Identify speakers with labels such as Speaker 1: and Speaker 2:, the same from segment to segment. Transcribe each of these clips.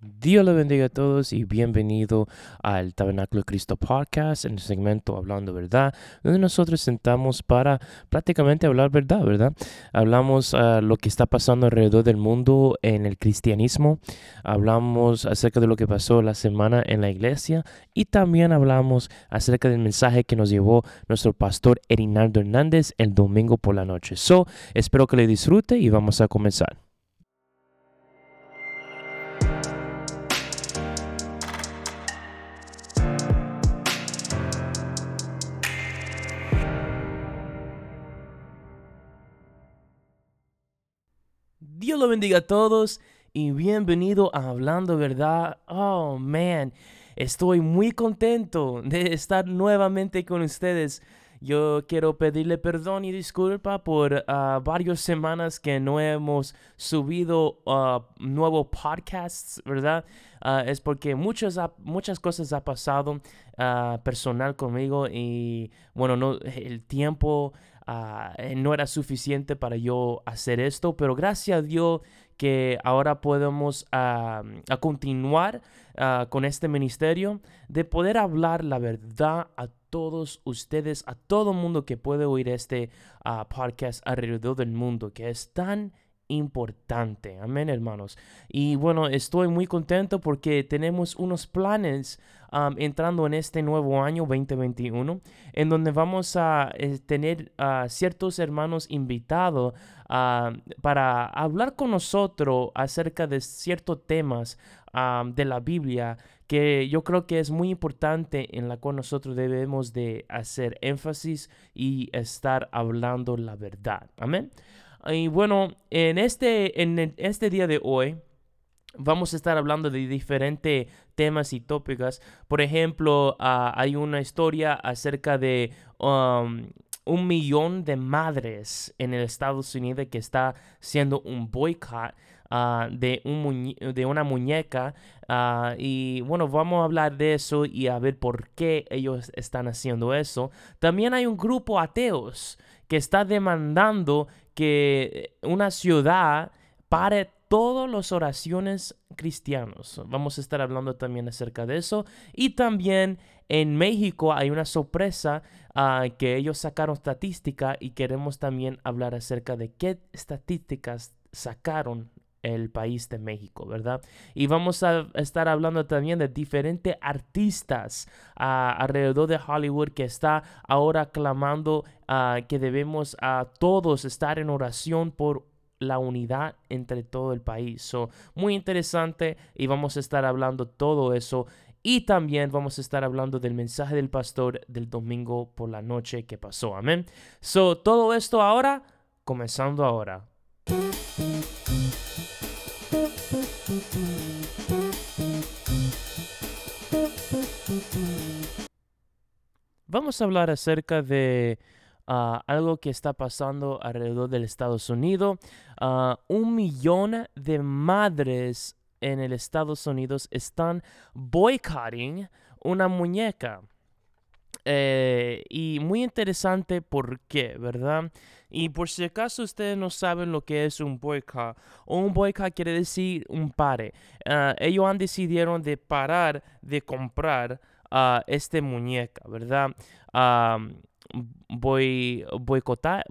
Speaker 1: Dios le bendiga a todos y bienvenido al Tabernáculo de Cristo Podcast, en el segmento Hablando Verdad, donde nosotros sentamos para prácticamente hablar verdad, ¿verdad? Hablamos uh, lo que está pasando alrededor del mundo en el cristianismo, hablamos acerca de lo que pasó la semana en la iglesia y también hablamos acerca del mensaje que nos llevó nuestro pastor Erinaldo Hernández el domingo por la noche. So, espero que le disfrute y vamos a comenzar. Dios lo bendiga a todos y bienvenido a Hablando Verdad. Oh, man, estoy muy contento de estar nuevamente con ustedes. Yo quiero pedirle perdón y disculpa por uh, varias semanas que no hemos subido uh, nuevos podcasts, ¿verdad? Uh, es porque muchas, muchas cosas han pasado personal conmigo y bueno, no, el tiempo Ah, eh, no era suficiente para yo hacer esto, pero gracias a Dios que ahora podemos a continuar ah, con este ministerio de poder hablar la verdad a todos ustedes, a todo mundo que puede oír este ah, podcast alrededor del mundo, que es tan importante. Amén, hermanos. Y bueno, estoy muy contento porque tenemos unos planes entrando en este nuevo año 2021, en donde vamos a eh, tener a ciertos hermanos invitados para hablar con nosotros acerca de ciertos temas de la Biblia que yo creo que es muy importante en la cual nosotros debemos de hacer énfasis y estar hablando la verdad. Amén. Y bueno, en este, en este día de hoy vamos a estar hablando de diferentes temas y tópicos. Por ejemplo, ah, hay una historia acerca de um, un millón de madres en el Estados Unidos que está haciendo un boicot ah, de, un de una muñeca. Ah, y bueno, vamos a hablar de eso y a ver por qué ellos están haciendo eso. También hay un grupo ateos que está demandando que una ciudad pare todas las oraciones cristianos. Vamos a estar hablando también acerca de eso. Y también en México hay una sorpresa uh, que ellos sacaron estadística y queremos también hablar acerca de qué estadísticas sacaron el país de México, ¿verdad? Y vamos a estar hablando también de diferentes artistas ah, alrededor de Hollywood que está ahora clamando uh, que debemos a todos estar en oración por la unidad entre todo el país. So, muy interesante y vamos a estar hablando todo eso. Y también vamos a estar hablando del mensaje del pastor del domingo por la noche que pasó. Amén. So, todo esto ahora, comenzando ahora. Vamos a hablar acerca de ah, algo que está pasando alrededor del Estados Unidos. Ah, un millón de madres en el Estados Unidos están boycotting una muñeca. Eh, y muy interesante por qué, ¿verdad? Y por si acaso ustedes no saben lo que es un boycott, un boycott quiere decir un pare. Ah, ellos han decidido de parar de comprar a esta muñeca, ¿verdad? voy boicotar,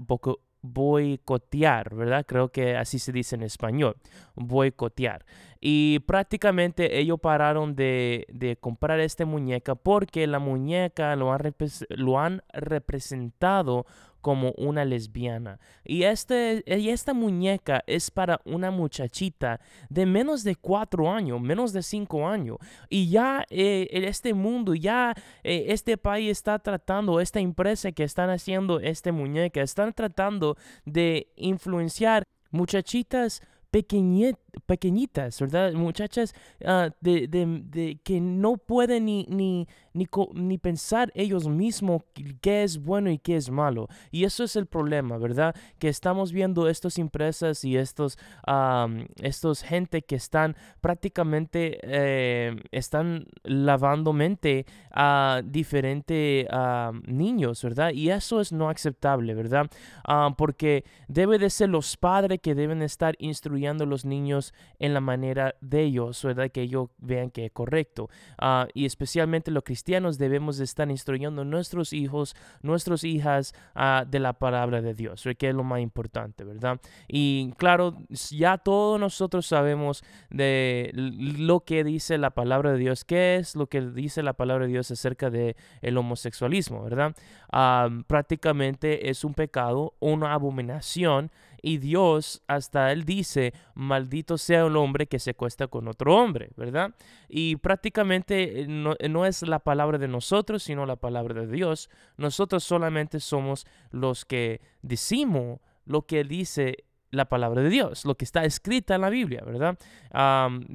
Speaker 1: boicotear, ¿verdad? Creo que así se dice en español, boicotear. Y prácticamente ellos pararon de, de comprar esta muñeca porque la muñeca lo han, lo han representado como una lesbiana. Y, este, y esta muñeca es para una muchachita de menos de cuatro años, menos de cinco años. Y ya eh, en este mundo, ya eh, este país está tratando, esta empresa que están haciendo esta muñeca, están tratando de influenciar muchachitas pequeñitas, ¿verdad? Muchachas ah, de, de, que no pueden ni, ni, ni, pensar ellos mismos qué es bueno y qué es malo. Y eso es el problema, ¿verdad? Que estamos viendo estas empresas y estos, estos gente que están prácticamente, eh, están lavando mente a diferentes niños, ¿verdad? Y eso es no aceptable, ¿verdad? porque debe de ser los padres que deben estar instruyendo a los niños en la manera de ellos, ¿verdad? Que ellos vean que es correcto. Ah, y especialmente los cristianos debemos de estar instruyendo a nuestros hijos, nuestras hijas ah, de la palabra de Dios, que es lo más importante, ¿verdad? Y claro, ya todos nosotros sabemos de lo que dice la palabra de Dios, qué es lo que dice la palabra de Dios acerca de el homosexualismo, ¿verdad? Ah, prácticamente es un pecado, una abominación y Dios hasta él dice, maldito sea el hombre que se cuesta con otro hombre, ¿verdad? Y prácticamente eh, no, no, es la palabra de nosotros, sino la palabra de Dios. Nosotros solamente somos los que decimos lo que dice la palabra de Dios, lo que está escrita en la Biblia, ¿verdad?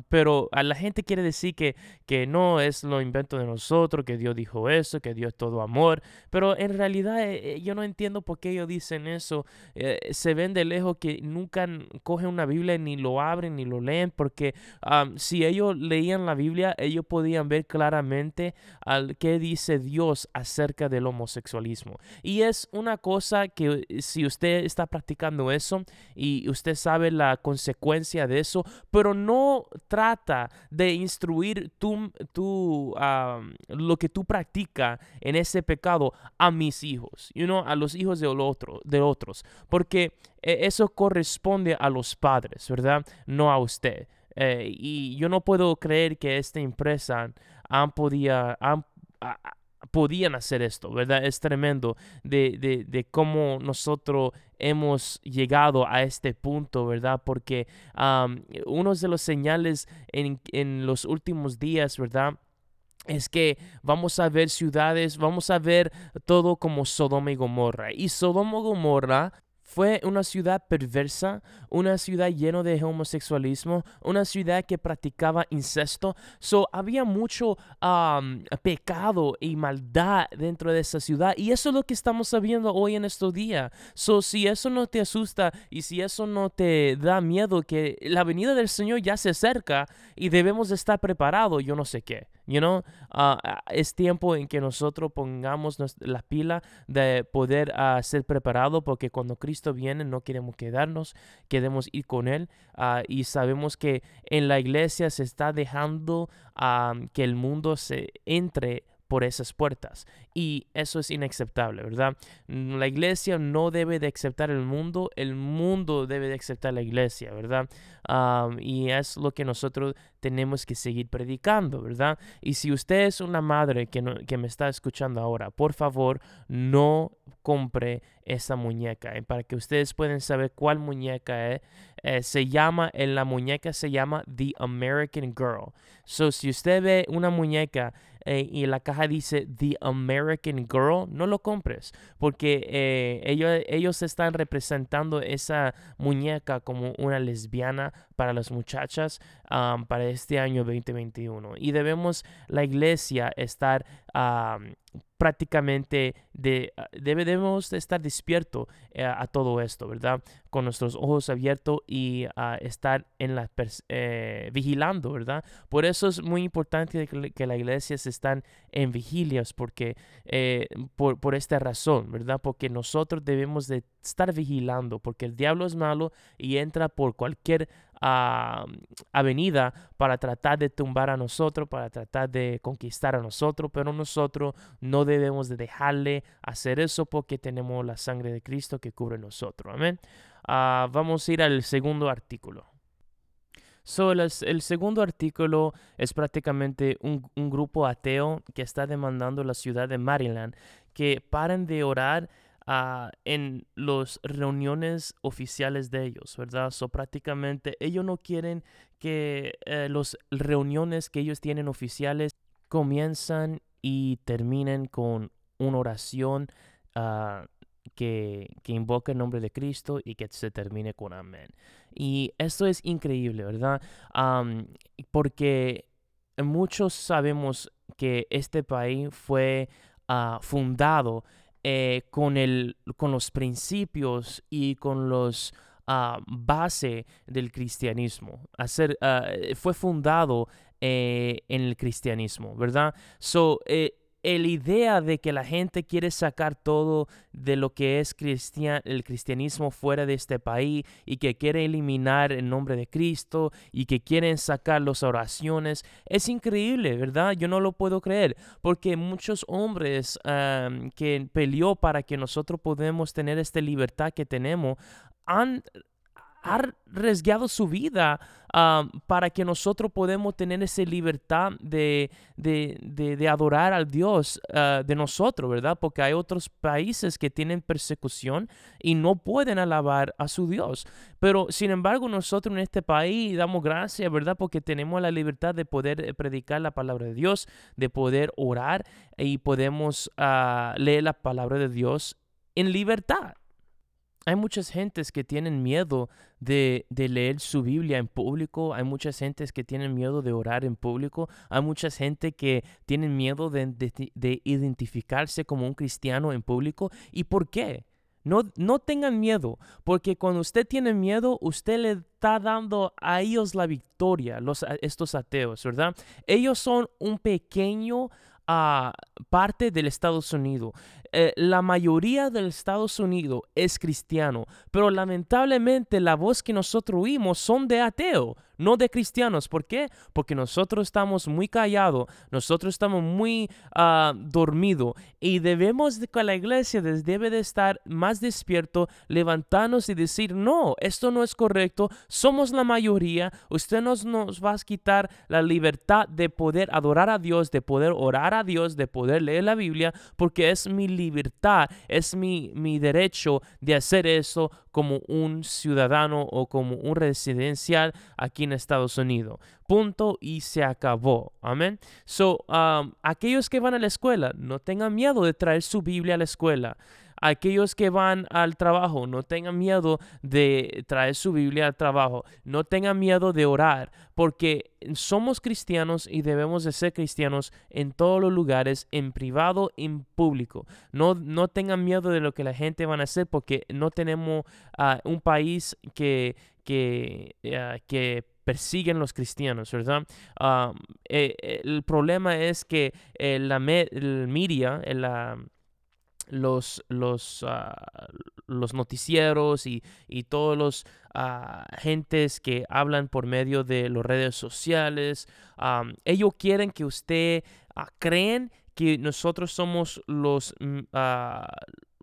Speaker 1: pero a la gente quiere decir que, que no es lo invento de nosotros, que Dios dijo eso, que Dios es todo amor, pero en realidad eh, eh, yo no entiendo por qué ellos dicen eso. Eh, se ven de lejos que nunca cogen una Biblia ni lo abren ni lo leen, porque si ellos leían la Biblia, ellos podían ver claramente al qué dice Dios acerca del homosexualismo. Y es una cosa que si usted está practicando eso, y usted sabe la consecuencia de eso, pero no trata de instruir tú lo que tú practicas en ese pecado a mis hijos, you know, a los hijos de, otro, de otros, porque eh, eso corresponde a los padres, ¿verdad? No a usted. Eh, y yo no puedo creer que esta empresa han podido, han, podían hacer esto, ¿verdad? Es tremendo de, de, de, cómo nosotros hemos llegado a este punto, ¿verdad? Porque uno de los señales en, en los últimos días, ¿verdad? es que vamos a ver ciudades, vamos a ver todo como Sodoma y Gomorra. Y Sodoma y Gomorra fue una ciudad perversa, una ciudad llena de homosexualismo, una ciudad que practicaba incesto. So, había mucho pecado y maldad dentro de esa ciudad. Y eso es lo que estamos sabiendo hoy en estos días. So, si eso no te asusta y si eso no te da miedo que la venida del Señor ya se acerca y debemos estar preparados, yo no sé qué. You know, ah, es tiempo en que nosotros pongamos la pila de poder uh, ser preparado porque cuando Cristo viene no queremos quedarnos, queremos ir con Él y sabemos que en la iglesia se está dejando que el mundo se entre por esas puertas. Y eso es inaceptable, ¿verdad? La iglesia no debe de aceptar el mundo, el mundo debe de aceptar la iglesia, ¿verdad? y es lo que nosotros tenemos que seguir predicando, ¿verdad? Y si usted es una madre que, que me está escuchando ahora, por favor, no compre esa muñeca. ¿eh? Para que ustedes puedan saber cuál muñeca es, eh, se llama, en la muñeca se llama The American Girl. So, si usted ve una muñeca eh, y la caja dice The American Girl, no lo compres, porque ellos, ellos están representando esa muñeca como una lesbiana para las muchachas para este año 2021. Y debemos, la iglesia, estar prácticamente de, ah, debemos estar despierto eh, a todo esto, ¿verdad? Con nuestros ojos abiertos y estar en la eh, vigilando, ¿verdad? Por eso es muy importante que, la iglesia están en vigilias, porque eh, por, por, esta razón, ¿verdad? Porque nosotros debemos de estar vigilando, porque el diablo es malo y entra por cualquier avenida para tratar de tumbar a nosotros, para tratar de conquistar a nosotros, pero nosotros no debemos de dejarle hacer eso porque tenemos la sangre de Cristo que cubre nosotros. Amén. Ah, vamos a ir al segundo artículo. So, el, segundo artículo es prácticamente un, un, grupo ateo que está demandando la ciudad de Maryland que paren de orar Ah, en las reuniones oficiales de ellos, ¿verdad? So prácticamente ellos no quieren que eh, las reuniones que ellos tienen oficiales comienzan y terminen con una oración ah, que, que, invoca el nombre de Cristo y que se termine con amén. Y esto es increíble, ¿verdad? porque muchos sabemos que este país fue uh, fundado eh, con, el, con los principios y con los uh, base del cristianismo. Hacer, ah, fue fundado eh, en el cristianismo, ¿verdad? So, eh, la idea de que la gente quiere sacar todo de lo que es el cristianismo fuera de este país y que quiere eliminar el nombre de Cristo y que quieren sacar las oraciones, es increíble, ¿verdad? Yo no lo puedo creer, porque muchos hombres que peleó para que nosotros podamos tener esta libertad que tenemos, han ha arriesgado su vida para que nosotros podamos tener esa libertad de, de, adorar al Dios ah, de nosotros, ¿verdad? Porque hay otros países que tienen persecución y no pueden alabar a su Dios. Pero sin embargo, nosotros en este país damos gracias, ¿verdad? Porque tenemos la libertad de poder eh, predicar la palabra de Dios, de poder orar y podemos ah, leer la palabra de Dios en libertad hay muchas gentes que tienen miedo de, leer su Biblia en público, hay muchas gentes que tienen miedo de orar en público, hay mucha gente que tienen miedo de, identificarse como un cristiano en público. ¿Y por qué? No, no tengan miedo, porque cuando usted tiene miedo, usted le está dando a ellos la victoria, los, estos ateos, ¿verdad? Ellos son un pequeño ah, parte del Estados Unidos. Eh, la mayoría del Estados Unidos es cristiano, pero lamentablemente la voz que nosotros oímos son de ateo no de cristianos. ¿Por qué? Porque nosotros estamos muy callados, nosotros estamos muy uh, dormidos y debemos de que la iglesia debe de estar más despierto, levantarnos y decir, no, esto no es correcto, somos la mayoría, usted nos, nos va a quitar la libertad de poder adorar a Dios, de poder orar a Dios, de poder leer la Biblia, porque es mi es mi, mi derecho de hacer eso como un ciudadano o como un residencial aquí en Estados Unidos. Punto y se acabó. Amén. So, um, aquellos que van a la escuela, no tengan miedo de traer su Biblia a la escuela aquellos que van al trabajo, no tengan miedo de traer su Biblia al trabajo, no tengan miedo de orar, porque somos cristianos y debemos de ser cristianos en todos los lugares, en privado, en público. No, no tengan miedo de lo que la gente va a hacer, porque no tenemos ah, un país que, que, uh, que persiguen los cristianos, ¿verdad? Ah, eh, el problema es que eh, la el media, la los, los, ah, los noticieros y, y todos los uh, gentes que hablan por medio de las redes sociales. ellos quieren que usted uh, creen que nosotros somos los mm,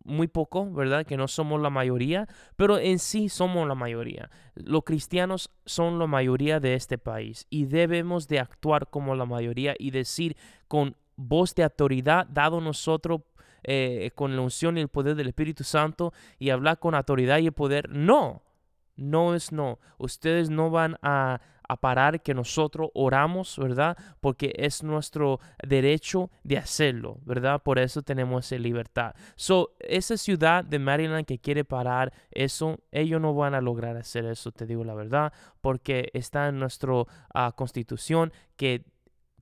Speaker 1: muy poco, ¿verdad? Que no somos la mayoría, pero en sí somos la mayoría. Los cristianos son la mayoría de este país y debemos de actuar como la mayoría y decir con voz de autoridad dado nosotros eh, con la unción y el poder del Espíritu Santo y hablar con autoridad y poder. No, no es no. Ustedes no van a, parar que nosotros oramos, ¿verdad? Porque es nuestro derecho de hacerlo, ¿verdad? Por eso tenemos esa libertad. So, esa ciudad de Maryland que quiere parar eso, ellos no van a lograr hacer eso, te digo la verdad, porque está en nuestra ah, constitución que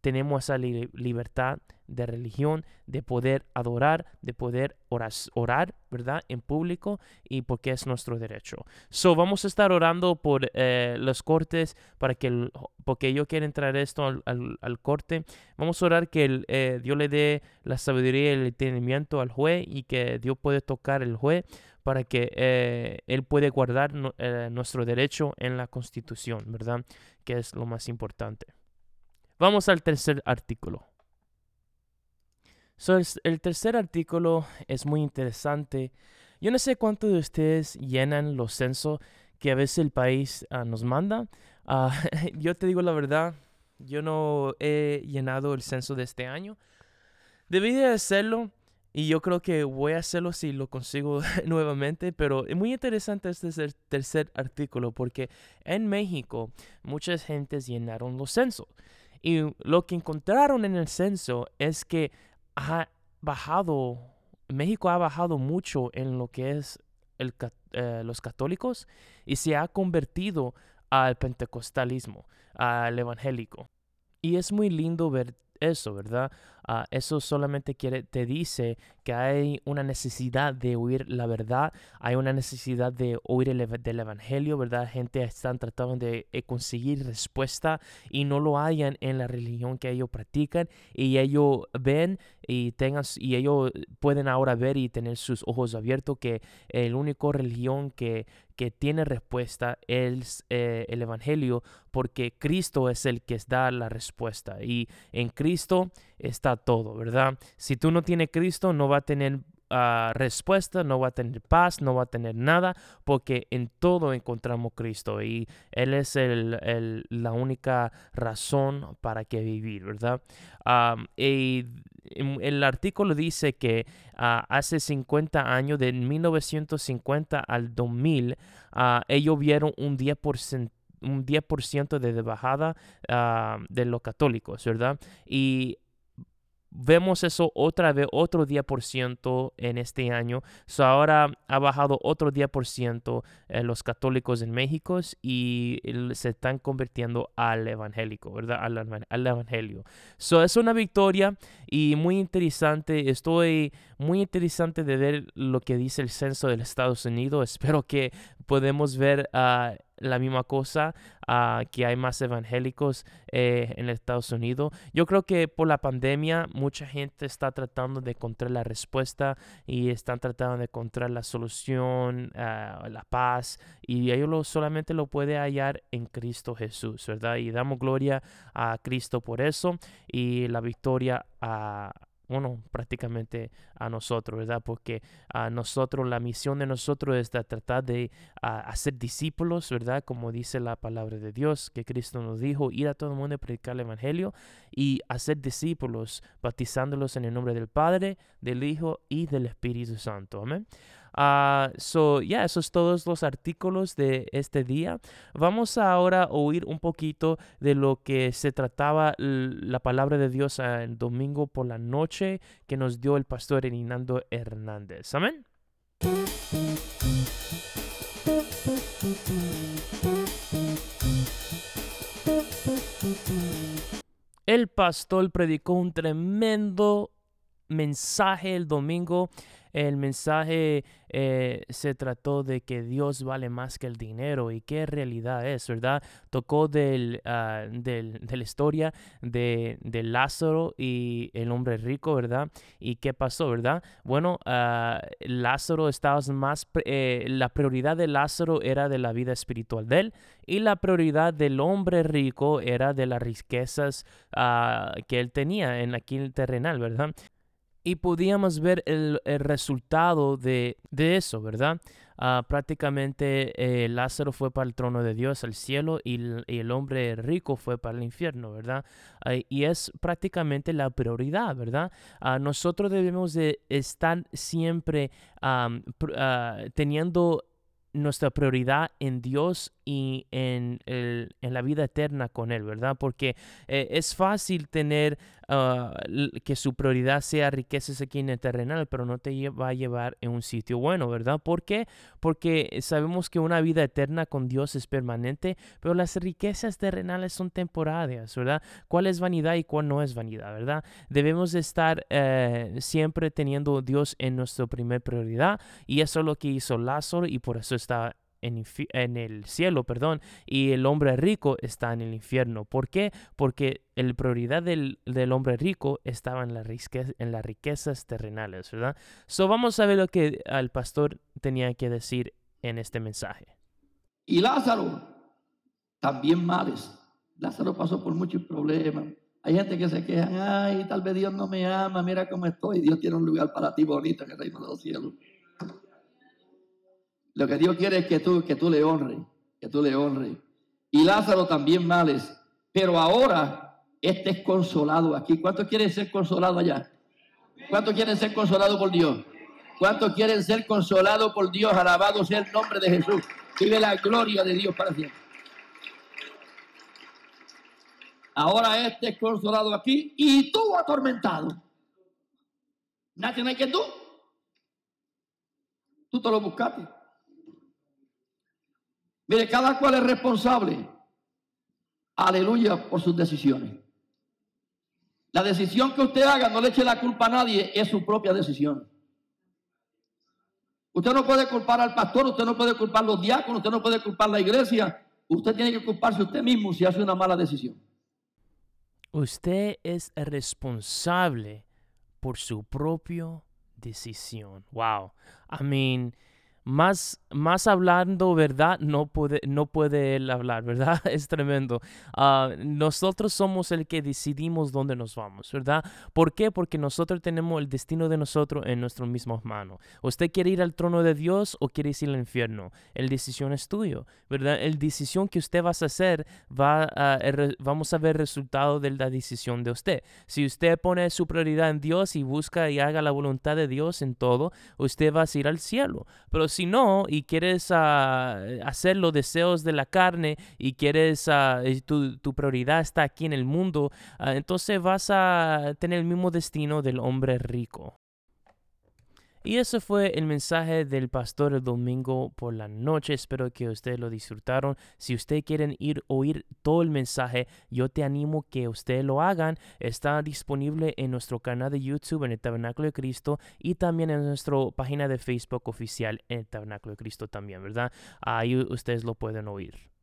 Speaker 1: tenemos esa libertad de religión, de poder adorar, de poder orar, ¿verdad? En público y porque es nuestro derecho. So, vamos a estar orando por eh, los cortes para que, porque yo quiero entrar esto al, corte. Vamos a orar que eh, Dios le dé la sabiduría y el entendimiento al juez y que Dios puede tocar el juez para que eh, Él puede guardar nuestro derecho en la Constitución, ¿verdad? Que es lo más importante. Vamos al tercer artículo. el tercer artículo es muy interesante. Yo no sé cuántos de ustedes llenan los censos que a veces el país ah, nos manda. Ah, yo te digo la verdad, yo no he llenado el censo de este año. Debí de hacerlo y yo creo que voy a hacerlo si lo consigo nuevamente, pero es muy interesante este tercer artículo porque en México muchas gentes llenaron los censos. Y lo que encontraron en el censo es que ha bajado, México ha bajado mucho en lo que es el, eh, los católicos y se ha convertido al pentecostalismo, al evangélico. Y es muy lindo ver eso, ¿verdad? Ah, eso solamente quiere, te dice que hay una necesidad de oír la verdad, hay una necesidad de oír el del evangelio, ¿verdad? Gente están tratando de eh, conseguir respuesta y no lo hayan en la religión que ellos practican y ellos ven y tengan y ellos pueden ahora ver y tener sus ojos abiertos que el único religión que que tiene respuesta es eh, el Evangelio, porque Cristo es el que da la respuesta y en Cristo está todo, ¿verdad? Si tú no tienes Cristo, no va a tener Ah, respuesta, no va a tener paz, no va a tener nada, porque en todo encontramos Cristo y Él es el, la única razón para que vivir, ¿verdad? y el artículo dice que ah, hace 50 años, de 1950 al 2000, ah, ellos vieron un 10% un 10% de bajada de los católicos, ¿verdad? Y Vemos eso otra vez, otro 10% en este año. So ahora ha bajado otro 10% en los católicos en México y se están convirtiendo al evangélico, ¿verdad? Al, evangelio. So es una victoria y muy interesante. Estoy muy interesante de ver lo que dice el censo de los Estados Unidos. Espero que podemos ver a la misma cosa, uh, que hay más evangélicos eh, en Estados Unidos. Yo creo que por la pandemia mucha gente está tratando de encontrar la respuesta y están tratando de encontrar la solución, ah, la paz, y ellos solamente lo puede hallar en Cristo Jesús, ¿verdad? Y damos gloria a Cristo por eso y la victoria a bueno, prácticamente a nosotros, ¿verdad? Porque a nosotros, la misión de nosotros es tratar de hacer discípulos, ¿verdad? Como dice la palabra de Dios, que Cristo nos dijo, ir a todo el mundo a predicar el Evangelio y hacer discípulos, bautizándolos en el nombre del Padre, del Hijo y del Espíritu Santo. Amén. Uh, so, yeah, esos todos los artículos de este día. Vamos ahora a oír un poquito de lo que se trataba la palabra de Dios el domingo por la noche que nos dio el pastor Hernando Hernández. Amén. El pastor predicó un tremendo mensaje el domingo el mensaje eh, se trató de que Dios vale más que el dinero y qué realidad es, ¿verdad? Tocó del, ah, de la historia de, Lázaro y el hombre rico, ¿verdad? ¿Y qué pasó, verdad? Bueno, uh, Lázaro estaba más, eh, la prioridad de Lázaro era de la vida espiritual de él y la prioridad del hombre rico era de las riquezas ah, que él tenía en aquí terrenal, ¿verdad? Y podíamos ver el, resultado de, eso, ¿verdad? Ah, prácticamente eh, Lázaro fue para el trono de Dios, al cielo, y, el hombre rico fue para el infierno, ¿verdad? Ah, y es prácticamente la prioridad, ¿verdad? Uh, nosotros debemos de estar siempre teniendo nuestra prioridad en Dios y en, el, en la vida eterna con Él, ¿verdad? Porque eh, es fácil tener ah, que su prioridad sea riquezas aquí en el terrenal, pero no te va a llevar en un sitio bueno, ¿verdad? ¿Por qué? Porque sabemos que una vida eterna con Dios es permanente, pero las riquezas terrenales son temporarias, ¿verdad? ¿Cuál es vanidad y cuál no es vanidad, ¿verdad? Debemos estar eh, siempre teniendo Dios en nuestra primera prioridad y eso es lo que hizo Lázaro y por eso está en, el cielo, perdón, y el hombre rico está en el infierno. ¿Por qué? Porque la prioridad del, hombre rico estaba en, la en las riquezas terrenales, ¿verdad? So vamos a ver lo que el pastor tenía que decir en este mensaje.
Speaker 2: Y Lázaro, también males. Lázaro pasó por muchos problemas. Hay gente que se queja, ay, tal vez Dios no me ama, mira cómo estoy. Dios tiene un lugar para ti bonito en el reino de los cielos. Lo que Dios quiere es que tú, que tú le honres, que tú le honres. Y Lázaro también males. Pero ahora este es consolado aquí. ¿Cuántos quieren ser consolados allá? ¿Cuántos quieren ser consolados por Dios? ¿Cuántos quieren ser consolados por Dios? Alabado sea el nombre de Jesús. Vive la gloria de Dios para siempre. Ahora este es consolado aquí y tú atormentado. Nadie más que tú. Tú te lo buscaste. Mire, cada cual es responsable, aleluya, por sus decisiones. La decisión que usted haga, no le eche la culpa a nadie, es su propia decisión. Usted no puede culpar al pastor, usted no puede culpar a los diáconos, usted no puede culpar a la iglesia. Usted tiene que culparse usted mismo si hace una mala decisión.
Speaker 1: Usted es responsable por su propia decisión. Wow. I mean, más, más hablando verdad, no puede, no puede él hablar, ¿verdad? Es tremendo. Ah, nosotros somos el que decidimos dónde nos vamos, ¿verdad? ¿Por qué? Porque nosotros tenemos el destino de nosotros en nuestras mismas manos. ¿Usted quiere ir al trono de Dios o quiere ir al infierno? El decisión es tuyo, ¿verdad? El decisión que usted va a hacer, va a, vamos a ver el resultado de la decisión de usted. Si usted pone su prioridad en Dios y busca y haga la voluntad de Dios en todo, usted va a ir al cielo. Pero si no y quieres ah, hacer los deseos de la carne y quieres, uh, tu, tu, prioridad está aquí en el mundo, uh, entonces vas a tener el mismo destino del hombre rico. Y ese fue el mensaje del pastor el domingo por la noche. Espero que ustedes lo disfrutaron. Si ustedes quieren ir oír todo el mensaje, yo te animo que ustedes lo hagan. Está disponible en nuestro canal de YouTube en el Tabernáculo de Cristo y también en nuestra página de Facebook oficial en el Tabernáculo de Cristo también, ¿verdad? Ahí ustedes lo pueden oír.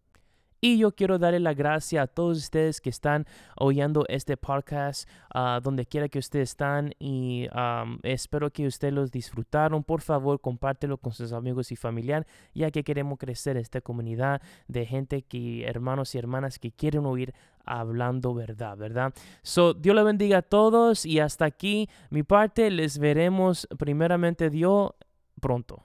Speaker 1: Y yo quiero darle la gracia a todos ustedes que están oyendo este podcast, uh, donde quiera que ustedes están. Y um, espero que ustedes los disfrutaron. Por favor, compártelo con sus amigos y familiares, ya que queremos crecer esta comunidad de gente que, hermanos y hermanas que quieren oír hablando verdad, ¿verdad? So, Dios le bendiga a todos y hasta aquí mi parte. Les veremos primeramente Dios pronto.